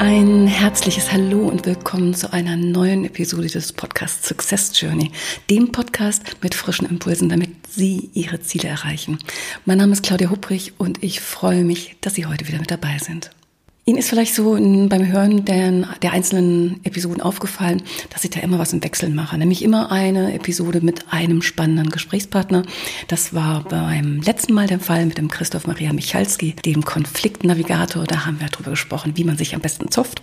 Ein herzliches Hallo und willkommen zu einer neuen Episode des Podcasts Success Journey, dem Podcast mit frischen Impulsen, damit Sie Ihre Ziele erreichen. Mein Name ist Claudia Hupprich und ich freue mich, dass Sie heute wieder mit dabei sind. Ihnen ist vielleicht so beim Hören der, der, einzelnen Episoden aufgefallen, dass ich da immer was im Wechsel mache. Nämlich immer eine Episode mit einem spannenden Gesprächspartner. Das war beim letzten Mal der Fall mit dem Christoph Maria Michalski, dem Konfliktnavigator. Da haben wir darüber gesprochen, wie man sich am besten zopft.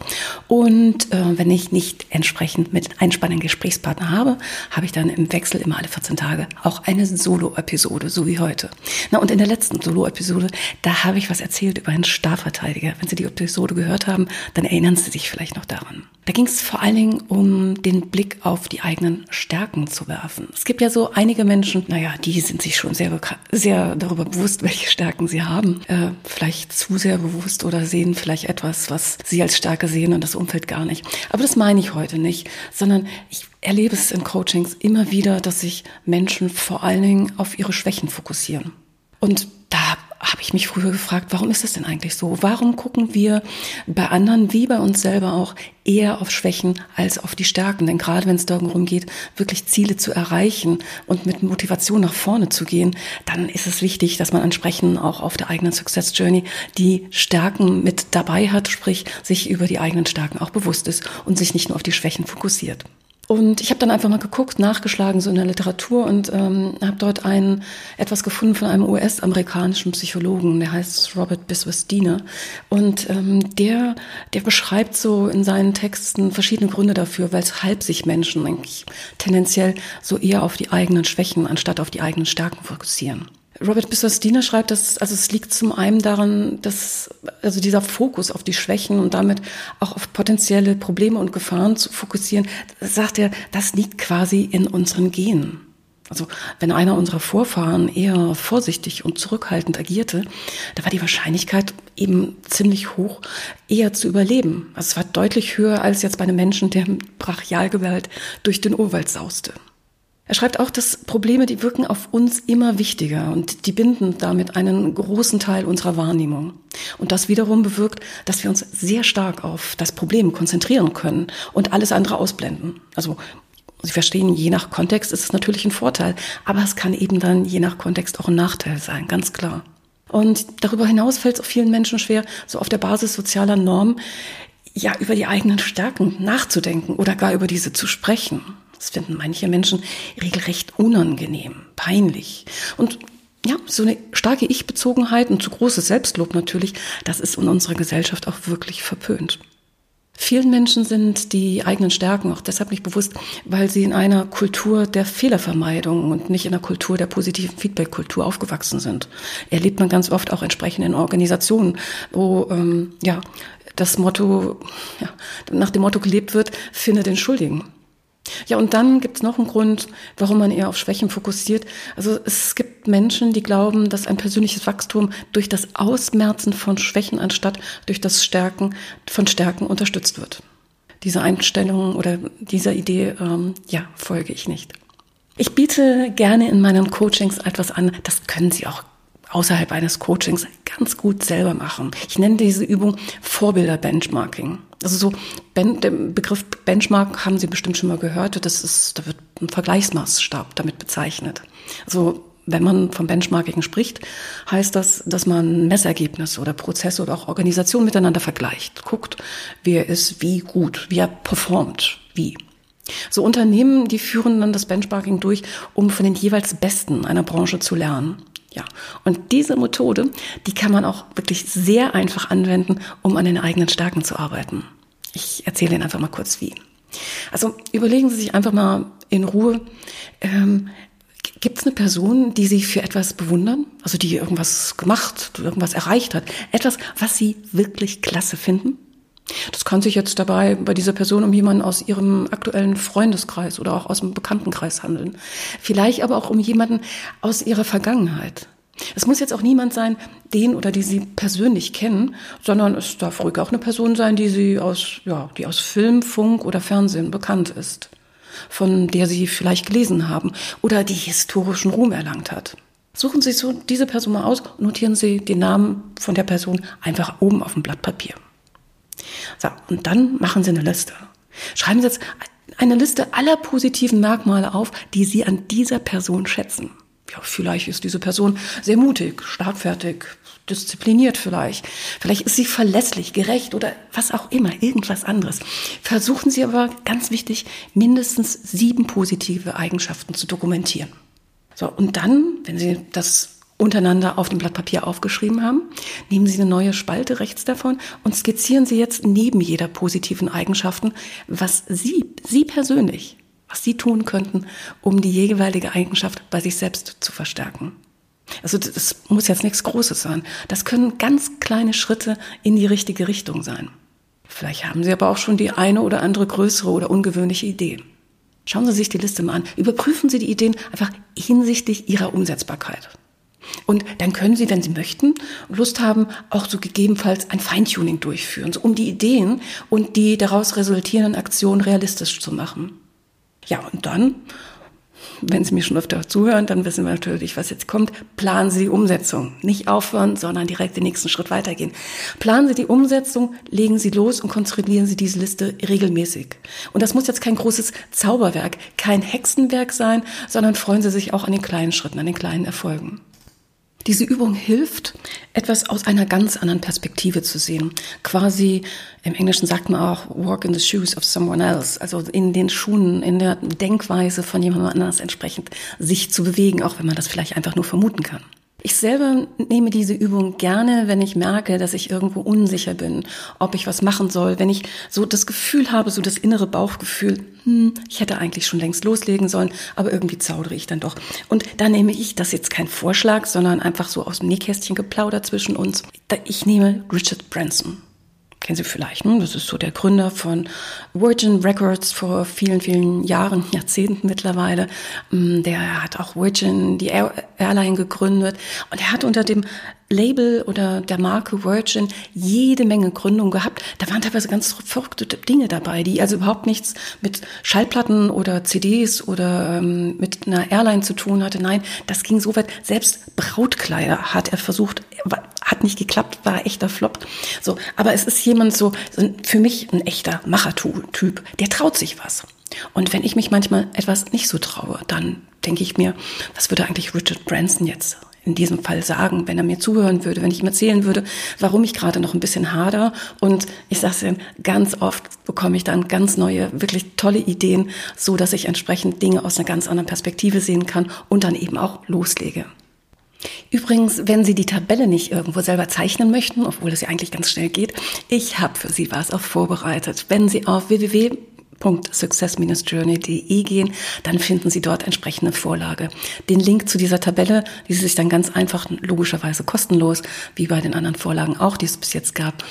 Und äh, wenn ich nicht entsprechend mit einem spannenden Gesprächspartner habe, habe ich dann im Wechsel immer alle 14 Tage auch eine Solo-Episode, so wie heute. Na, und in der letzten Solo-Episode, da habe ich was erzählt über einen Starverteidiger. Wenn Sie die Episode Episode gehört haben, dann erinnern Sie sich vielleicht noch daran. Da ging es vor allen Dingen um den Blick auf die eigenen Stärken zu werfen. Es gibt ja so einige Menschen, naja, die sind sich schon sehr, sehr darüber bewusst, welche Stärken sie haben. Äh, vielleicht zu sehr bewusst oder sehen vielleicht etwas, was sie als Stärke sehen und das Umfeld gar nicht. Aber das meine ich heute nicht, sondern ich erlebe es in Coachings immer wieder, dass sich Menschen vor allen Dingen auf ihre Schwächen fokussieren. Und da habe ich mich früher gefragt, warum ist das denn eigentlich so? Warum gucken wir bei anderen wie bei uns selber auch eher auf Schwächen als auf die Stärken? Denn gerade wenn es darum geht, wirklich Ziele zu erreichen und mit Motivation nach vorne zu gehen, dann ist es wichtig, dass man entsprechend auch auf der eigenen Success Journey die Stärken mit dabei hat, sprich sich über die eigenen Stärken auch bewusst ist und sich nicht nur auf die Schwächen fokussiert. Und ich habe dann einfach mal geguckt, nachgeschlagen so in der Literatur und ähm, habe dort ein etwas gefunden von einem US-amerikanischen Psychologen, der heißt Robert Biswas Diener und ähm, der der beschreibt so in seinen Texten verschiedene Gründe dafür, weshalb sich Menschen eigentlich tendenziell so eher auf die eigenen Schwächen anstatt auf die eigenen Stärken fokussieren. Robert Bissostina schreibt, dass also es liegt zum einen daran, dass also dieser Fokus auf die Schwächen und damit auch auf potenzielle Probleme und Gefahren zu fokussieren, sagt er, das liegt quasi in unseren Genen. Also wenn einer unserer Vorfahren eher vorsichtig und zurückhaltend agierte, da war die Wahrscheinlichkeit eben ziemlich hoch, eher zu überleben. Also es war deutlich höher als jetzt bei einem Menschen, der Brachialgewalt durch den Urwald sauste. Er schreibt auch, dass Probleme, die wirken auf uns immer wichtiger und die binden damit einen großen Teil unserer Wahrnehmung. Und das wiederum bewirkt, dass wir uns sehr stark auf das Problem konzentrieren können und alles andere ausblenden. Also Sie verstehen, je nach Kontext ist es natürlich ein Vorteil, aber es kann eben dann je nach Kontext auch ein Nachteil sein, ganz klar. Und darüber hinaus fällt es auch vielen Menschen schwer, so auf der Basis sozialer Normen, ja, über die eigenen Stärken nachzudenken oder gar über diese zu sprechen. Das finden manche Menschen regelrecht unangenehm, peinlich. Und ja, so eine starke Ich-Bezogenheit und zu großes Selbstlob natürlich, das ist in unserer Gesellschaft auch wirklich verpönt. Vielen Menschen sind die eigenen Stärken auch deshalb nicht bewusst, weil sie in einer Kultur der Fehlervermeidung und nicht in einer Kultur der positiven Feedback-Kultur aufgewachsen sind. Erlebt man ganz oft auch entsprechend in Organisationen, wo ähm, ja das Motto ja, nach dem Motto gelebt wird: Finde den Schuldigen. Ja, und dann gibt es noch einen Grund, warum man eher auf Schwächen fokussiert. Also es gibt Menschen, die glauben, dass ein persönliches Wachstum durch das Ausmerzen von Schwächen anstatt durch das Stärken von Stärken unterstützt wird. Diese Einstellung oder dieser Idee, ähm, ja, folge ich nicht. Ich biete gerne in meinen Coachings etwas an, das können Sie auch außerhalb eines Coachings ganz gut selber machen. Ich nenne diese Übung Vorbilder-Benchmarking. Also so ben, der Begriff Benchmark haben Sie bestimmt schon mal gehört. Das ist, da wird ein Vergleichsmaßstab damit bezeichnet. Also wenn man vom Benchmarking spricht, heißt das, dass man Messergebnisse oder Prozesse oder auch Organisationen miteinander vergleicht, guckt, wer ist wie gut, wie er performt, wie. So Unternehmen, die führen dann das Benchmarking durch, um von den jeweils Besten einer Branche zu lernen. Ja, und diese Methode, die kann man auch wirklich sehr einfach anwenden, um an den eigenen Stärken zu arbeiten. Ich erzähle Ihnen einfach mal kurz wie. Also überlegen Sie sich einfach mal in Ruhe, ähm, gibt es eine Person, die Sie für etwas bewundern, also die irgendwas gemacht, irgendwas erreicht hat, etwas, was Sie wirklich klasse finden? Das kann sich jetzt dabei bei dieser Person um jemanden aus ihrem aktuellen Freundeskreis oder auch aus dem Bekanntenkreis handeln. Vielleicht aber auch um jemanden aus ihrer Vergangenheit. Es muss jetzt auch niemand sein, den oder die Sie persönlich kennen, sondern es darf ruhig auch eine Person sein, die Sie aus, ja, die aus Film, Funk oder Fernsehen bekannt ist, von der Sie vielleicht gelesen haben oder die historischen Ruhm erlangt hat. Suchen Sie so diese Person mal aus notieren Sie den Namen von der Person einfach oben auf dem Blatt Papier. So, und dann machen Sie eine Liste. Schreiben Sie jetzt eine Liste aller positiven Merkmale auf, die Sie an dieser Person schätzen. Ja, vielleicht ist diese Person sehr mutig, schlagfertig, diszipliniert vielleicht. Vielleicht ist sie verlässlich, gerecht oder was auch immer, irgendwas anderes. Versuchen Sie aber, ganz wichtig, mindestens sieben positive Eigenschaften zu dokumentieren. So, und dann, wenn Sie das untereinander auf dem Blatt Papier aufgeschrieben haben. Nehmen Sie eine neue Spalte rechts davon und skizzieren Sie jetzt neben jeder positiven Eigenschaften, was Sie, Sie persönlich, was Sie tun könnten, um die jeweilige Eigenschaft bei sich selbst zu verstärken. Also das muss jetzt nichts Großes sein. Das können ganz kleine Schritte in die richtige Richtung sein. Vielleicht haben Sie aber auch schon die eine oder andere größere oder ungewöhnliche Idee. Schauen Sie sich die Liste mal an. Überprüfen Sie die Ideen einfach hinsichtlich ihrer Umsetzbarkeit. Und dann können Sie, wenn Sie möchten, Lust haben, auch so gegebenenfalls ein Feintuning durchführen, so um die Ideen und die daraus resultierenden Aktionen realistisch zu machen. Ja, und dann, wenn Sie mir schon öfter zuhören, dann wissen wir natürlich, was jetzt kommt. Planen Sie die Umsetzung. Nicht aufhören, sondern direkt den nächsten Schritt weitergehen. Planen Sie die Umsetzung, legen Sie los und kontrollieren Sie diese Liste regelmäßig. Und das muss jetzt kein großes Zauberwerk, kein Hexenwerk sein, sondern freuen Sie sich auch an den kleinen Schritten, an den kleinen Erfolgen. Diese Übung hilft, etwas aus einer ganz anderen Perspektive zu sehen. Quasi, im Englischen sagt man auch, walk in the shoes of someone else. Also in den Schuhen, in der Denkweise von jemand anders entsprechend sich zu bewegen, auch wenn man das vielleicht einfach nur vermuten kann. Ich selber nehme diese Übung gerne, wenn ich merke, dass ich irgendwo unsicher bin, ob ich was machen soll, wenn ich so das Gefühl habe, so das innere Bauchgefühl, hm, ich hätte eigentlich schon längst loslegen sollen, aber irgendwie zaudere ich dann doch. Und da nehme ich das jetzt kein Vorschlag, sondern einfach so aus dem Nähkästchen geplaudert zwischen uns. Ich nehme Richard Branson kennen Sie vielleicht, ne? das ist so der Gründer von Virgin Records vor vielen, vielen Jahren, Jahrzehnten mittlerweile. Mm, der hat auch Virgin, die Airline gegründet und er hat unter dem Label oder der Marke Virgin jede Menge Gründungen gehabt. Da waren teilweise ganz verrückte Dinge dabei, die also überhaupt nichts mit Schallplatten oder CDs oder ähm, mit einer Airline zu tun hatte. Nein, das ging so weit. Selbst Brautkleider hat er versucht, hat nicht geklappt, war echter Flop. So, aber es ist jemand so, für mich ein echter Machertyp, der traut sich was. Und wenn ich mich manchmal etwas nicht so traue, dann denke ich mir, was würde eigentlich Richard Branson jetzt in diesem Fall sagen, wenn er mir zuhören würde, wenn ich ihm erzählen würde, warum ich gerade noch ein bisschen hader. Und ich sage es ganz oft bekomme ich dann ganz neue, wirklich tolle Ideen, so dass ich entsprechend Dinge aus einer ganz anderen Perspektive sehen kann und dann eben auch loslege. Übrigens, wenn Sie die Tabelle nicht irgendwo selber zeichnen möchten, obwohl es ja eigentlich ganz schnell geht, ich habe für Sie was auch vorbereitet. Wenn Sie auf www www.success-journey.de gehen, dann finden Sie dort entsprechende Vorlage. Den Link zu dieser Tabelle, die sich dann ganz einfach, logischerweise kostenlos, wie bei den anderen Vorlagen auch, die es bis jetzt gab,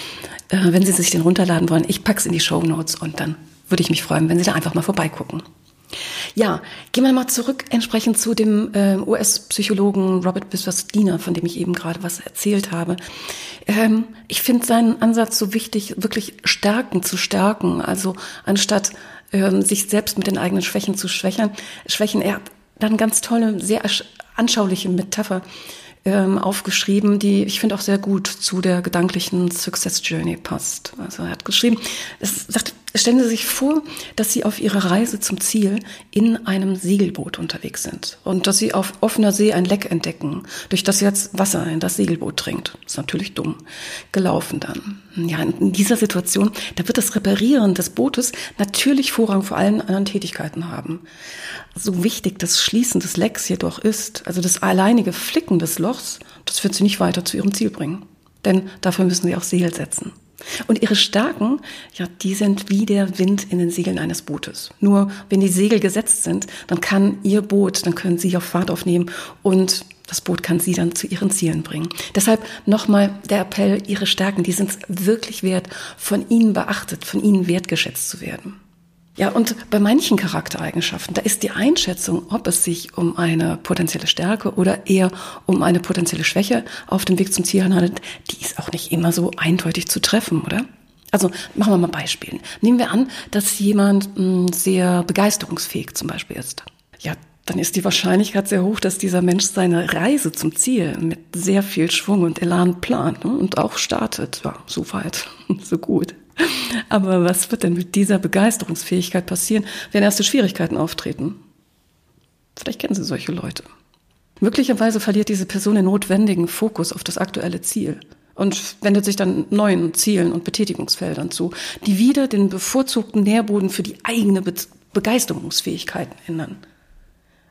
äh, wenn Sie sich den runterladen wollen, ich pack's in die Show Notes und dann würde ich mich freuen, wenn Sie da einfach mal vorbeigucken. Ja, gehen wir mal zurück entsprechend zu dem äh, US-Psychologen Robert Biswas-Diener, von dem ich eben gerade was erzählt habe. Ähm, ich finde seinen Ansatz so wichtig, wirklich Stärken zu stärken. Also anstatt ähm, sich selbst mit den eigenen Schwächen zu schwächern, schwächen. Er hat dann ganz tolle, sehr anschauliche Metapher ähm, aufgeschrieben, die ich finde auch sehr gut zu der gedanklichen Success Journey passt. Also er hat geschrieben, es sagt, Stellen Sie sich vor, dass Sie auf Ihrer Reise zum Ziel in einem Segelboot unterwegs sind und dass Sie auf offener See ein Leck entdecken, durch das jetzt Wasser in das Segelboot dringt. ist natürlich dumm. Gelaufen dann. Ja, in dieser Situation, da wird das Reparieren des Bootes natürlich Vorrang vor allen anderen Tätigkeiten haben. So wichtig das Schließen des Lecks jedoch ist, also das alleinige Flicken des Lochs, das wird Sie nicht weiter zu Ihrem Ziel bringen. Denn dafür müssen Sie auch Segel setzen. Und ihre Stärken, ja, die sind wie der Wind in den Segeln eines Bootes. Nur wenn die Segel gesetzt sind, dann kann ihr Boot, dann können sie auf Fahrt aufnehmen und Das Boot kann sie dann zu ihren Zielen bringen. Deshalb nochmal der Appell, ihre Stärken, die sind es wirklich wert, von ihnen beachtet, von ihnen wertgeschätzt zu werden. Ja, und bei manchen Charaktereigenschaften, da ist die Einschätzung, ob es sich um eine potenzielle Stärke oder eher um eine potenzielle Schwäche auf dem Weg zum Ziel handelt, die ist auch nicht immer so eindeutig zu treffen, oder? Also machen wir mal Beispiele. Nehmen wir an, dass jemand mh, hm, sehr begeisterungsfähig zum Beispiel ist. Ja, dann ist die Wahrscheinlichkeit sehr hoch, dass dieser Mensch seine Reise zum Ziel mit sehr viel Schwung und Elan plant ne, und auch startet. Ja, so weit, so gut. Aber was wird denn mit dieser Begeisterungsfähigkeit passieren, wenn erste Schwierigkeiten auftreten? Vielleicht kennen Sie solche Leute. Möglicherweise verliert diese Person den notwendigen Fokus auf das aktuelle Ziel und wendet sich dann neuen Zielen und Betätigungsfeldern zu, die wieder den bevorzugten Nährboden für die eigene Be Begeisterungsfähigkeiten ändern.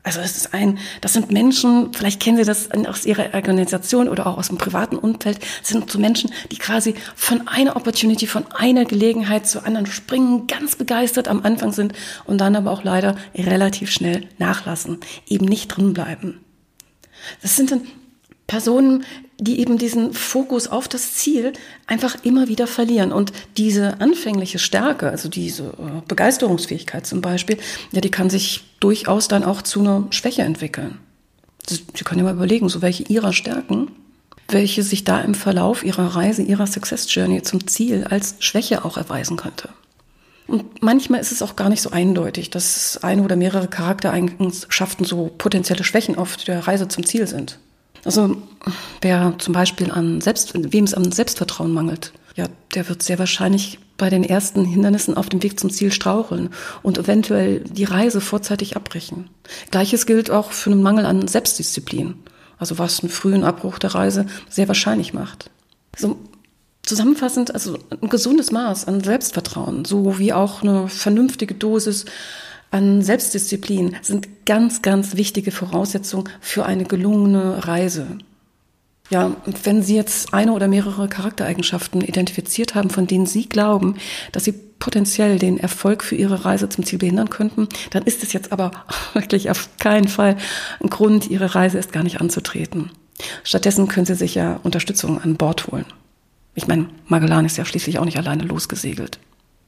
Also es ist ein, das sind Menschen, vielleicht kennen Sie das aus Ihrer Organisation oder auch aus dem privaten Umfeld, sind so Menschen, die quasi von einer Opportunity, von einer Gelegenheit zur anderen springen, ganz begeistert am Anfang sind und dann aber auch leider relativ schnell nachlassen, eben nicht drin bleiben. Das sind dann Personen, die eben diesen Fokus auf das Ziel einfach immer wieder verlieren. Und diese anfängliche Stärke, also diese äh, Begeisterungsfähigkeit zum Beispiel, ja, die kann sich durchaus dann auch zu einer Schwäche entwickeln. Sie können ja mal überlegen, so welche ihrer Stärken, welche sich da im Verlauf ihrer Reise, ihrer Success Journey zum Ziel als Schwäche auch erweisen könnte. Und manchmal ist es auch gar nicht so eindeutig, dass eine oder mehrere Charaktereigenschaften so potenzielle Schwächen auf der Reise zum Ziel sind. Also wer zum Beispiel an Selbst, wem es an Selbstvertrauen mangelt, ja, der wird sehr wahrscheinlich bei den ersten Hindernissen auf dem Weg zum Ziel straucheln und eventuell die Reise vorzeitig abbrechen. Gleiches gilt auch für einen Mangel an Selbstdisziplin, also was einen frühen Abbruch der Reise sehr wahrscheinlich macht. So zusammenfassend, also ein gesundes Maß an Selbstvertrauen, so wie auch eine vernünftige Dosis an Selbstdisziplin sind ganz, ganz wichtige Voraussetzungen für eine gelungene Reise. Ja, wenn Sie jetzt eine oder mehrere Charaktereigenschaften identifiziert haben, von denen Sie glauben, dass sie potenziell den Erfolg für Ihre Reise zum Ziel behindern könnten, dann ist es jetzt aber wirklich auf keinen Fall ein Grund, Ihre Reise erst gar nicht anzutreten. Stattdessen können Sie sich ja Unterstützung an Bord holen. Ich meine, Magellan ist ja schließlich auch nicht alleine losgesegelt.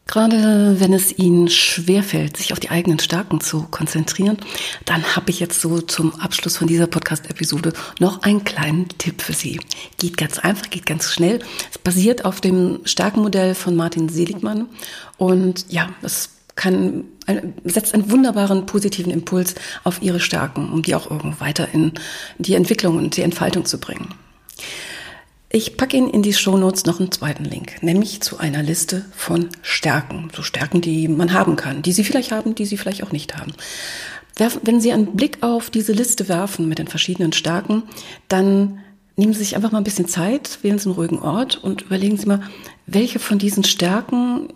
Gerade wenn es Ihnen schwerfällt, sich auf die eigenen Stärken zu konzentrieren, dann habe ich jetzt so zum Abschluss von dieser Podcast-Episode noch einen kleinen Tipp für Sie. Geht ganz einfach, geht ganz schnell. Es basiert auf dem Stärkenmodell von Martin Seligmann und ja, es kann, setzt einen wunderbaren positiven Impuls auf Ihre Stärken, um die auch irgendwo weiter in die Entwicklung und die Entfaltung zu bringen. Ich packe Ihnen in die Shownotes noch einen zweiten Link, nämlich zu einer Liste von Stärken. So Stärken, die man haben kann, die Sie vielleicht haben, die Sie vielleicht auch nicht haben. Wenn Sie einen Blick auf diese Liste werfen mit den verschiedenen Stärken, dann nehmen Sie sich einfach mal ein bisschen Zeit, wählen Sie einen ruhigen Ort und überlegen Sie mal, welche von diesen Stärken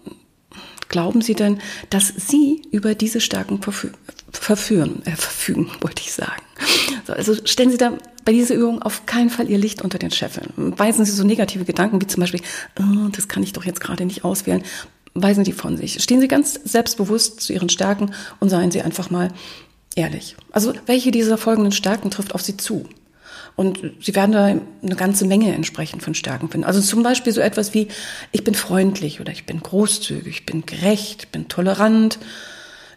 glauben Sie denn, dass Sie über diese Stärken verfü verführen, äh, verfügen, wollte ich sagen. So, also stellen Sie da bei dieser Übung auf keinen Fall Ihr Licht unter den Scheffeln. Weisen Sie so negative Gedanken wie zum Beispiel, oh, das kann ich doch jetzt gerade nicht auswählen. Weisen Sie von sich. Stehen Sie ganz selbstbewusst zu Ihren Stärken und seien Sie einfach mal ehrlich. Also welche dieser folgenden Stärken trifft auf Sie zu? Und Sie werden da eine ganze Menge entsprechend von Stärken finden. Also zum Beispiel so etwas wie, ich bin freundlich oder ich bin großzügig, ich bin gerecht, ich bin tolerant,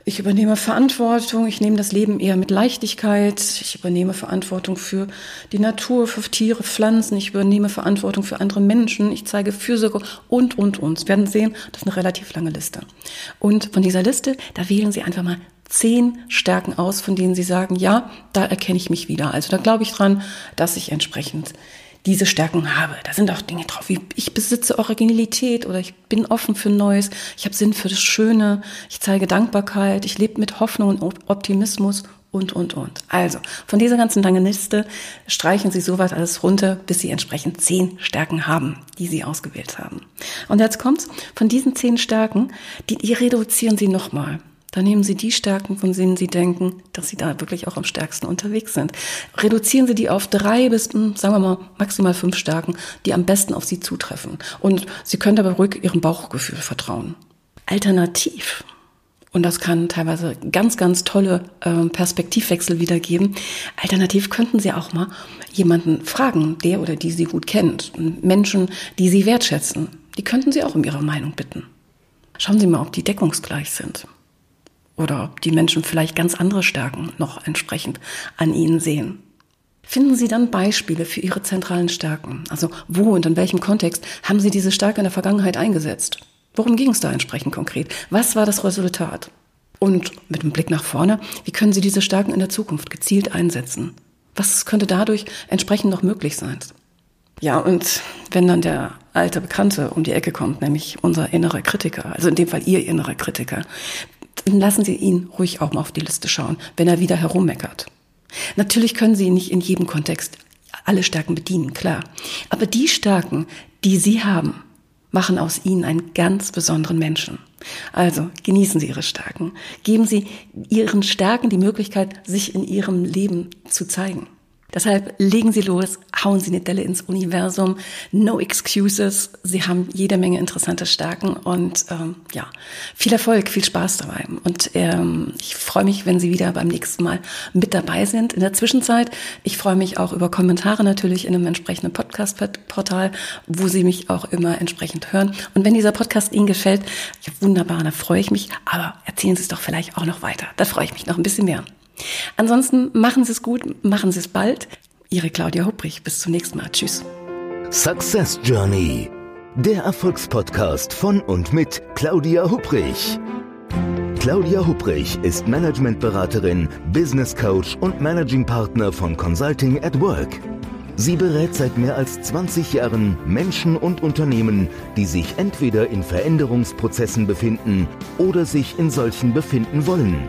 ich übernehme Verantwortung, ich nehme das Leben eher mit Leichtigkeit, ich übernehme Verantwortung für die Natur, für Tiere, Pflanzen, ich übernehme Verantwortung für andere Menschen, ich zeige Fürsorge und, und, und. Sie werden sehen, das ist eine relativ lange Liste. Und von dieser Liste, da wählen Sie einfach mal zehn Stärken aus, von denen Sie sagen, ja, da erkenne ich mich wieder. Also da glaube ich dran, dass ich entsprechend diese Stärken habe. Da sind auch Dinge drauf, wie ich besitze Originalität oder ich bin offen für Neues, ich habe Sinn für das Schöne, ich zeige Dankbarkeit, ich lebe mit Hoffnung und Optimismus und, und, und. Also, von dieser ganzen langen Liste streichen Sie sowas alles runter, bis Sie entsprechend zehn Stärken haben, die Sie ausgewählt haben. Und jetzt kommt's, von diesen zehn Stärken, die, die reduzieren Sie nochmal. Dann nehmen Sie die Stärken, von denen Sie denken, dass Sie da wirklich auch am stärksten unterwegs sind. Reduzieren Sie die auf drei bis, hm, sagen wir mal, maximal fünf Stärken, die am besten auf Sie zutreffen. Und Sie können dabei ruhig Ihrem Bauchgefühl vertrauen. Alternativ Und das kann teilweise ganz, ganz tolle äh, Perspektivwechsel wiedergeben. Alternativ könnten Sie auch mal jemanden fragen, der oder die Sie gut kennt. Menschen, die Sie wertschätzen. Die könnten Sie auch um Ihre Meinung bitten. Schauen Sie mal, ob die deckungsgleich sind. Oder ob die Menschen vielleicht ganz andere Stärken noch entsprechend an Ihnen sehen. Finden Sie dann Beispiele für Ihre zentralen Stärken. Also wo und in welchem Kontext haben Sie diese Stärke in der Vergangenheit eingesetzt? Worum ging es da entsprechend konkret? Was war das Resultat? Und mit dem Blick nach vorne, wie können Sie diese Stärken in der Zukunft gezielt einsetzen? Was könnte dadurch entsprechend noch möglich sein? Ja, und wenn dann der alte Bekannte um die Ecke kommt, nämlich unser innerer Kritiker, also in dem Fall Ihr innerer Kritiker, dann lassen Sie ihn ruhig auch mal auf die Liste schauen, wenn er wieder herummeckert. Natürlich können Sie nicht in jedem Kontext alle Stärken bedienen, klar. Aber die Stärken, die Sie haben, machen aus ihnen einen ganz besonderen Menschen. Also genießen Sie Ihre Stärken. Geben Sie Ihren Stärken die Möglichkeit, sich in Ihrem Leben zu zeigen. Deshalb legen Sie los, hauen Sie eine Delle ins Universum. No excuses. Sie haben jede Menge interessante Stärken und ähm, ja, viel Erfolg, viel Spaß dabei. Und ähm, ich freue mich, wenn Sie wieder beim nächsten Mal mit dabei sind. In der Zwischenzeit, ich freue mich auch über Kommentare natürlich in einem entsprechenden Podcast-Portal, wo Sie mich auch immer entsprechend hören. Und wenn dieser Podcast Ihnen gefällt, ja, wunderbar, da freue ich mich. Aber erzählen Sie es doch vielleicht auch noch weiter. Da freue ich mich noch ein bisschen mehr. Ansonsten machen Sie es gut, machen Sie es bald. Ihre Claudia Hupprich. Bis zum nächsten Mal. Tschüss. Success Journey. Der Erfolgspodcast von und mit Claudia Hupprich. Claudia Hupprich ist Managementberaterin, Business Coach und Managing Partner von Consulting at Work. Sie berät seit mehr als 20 Jahren Menschen und Unternehmen, die sich entweder in Veränderungsprozessen befinden oder sich in solchen befinden wollen.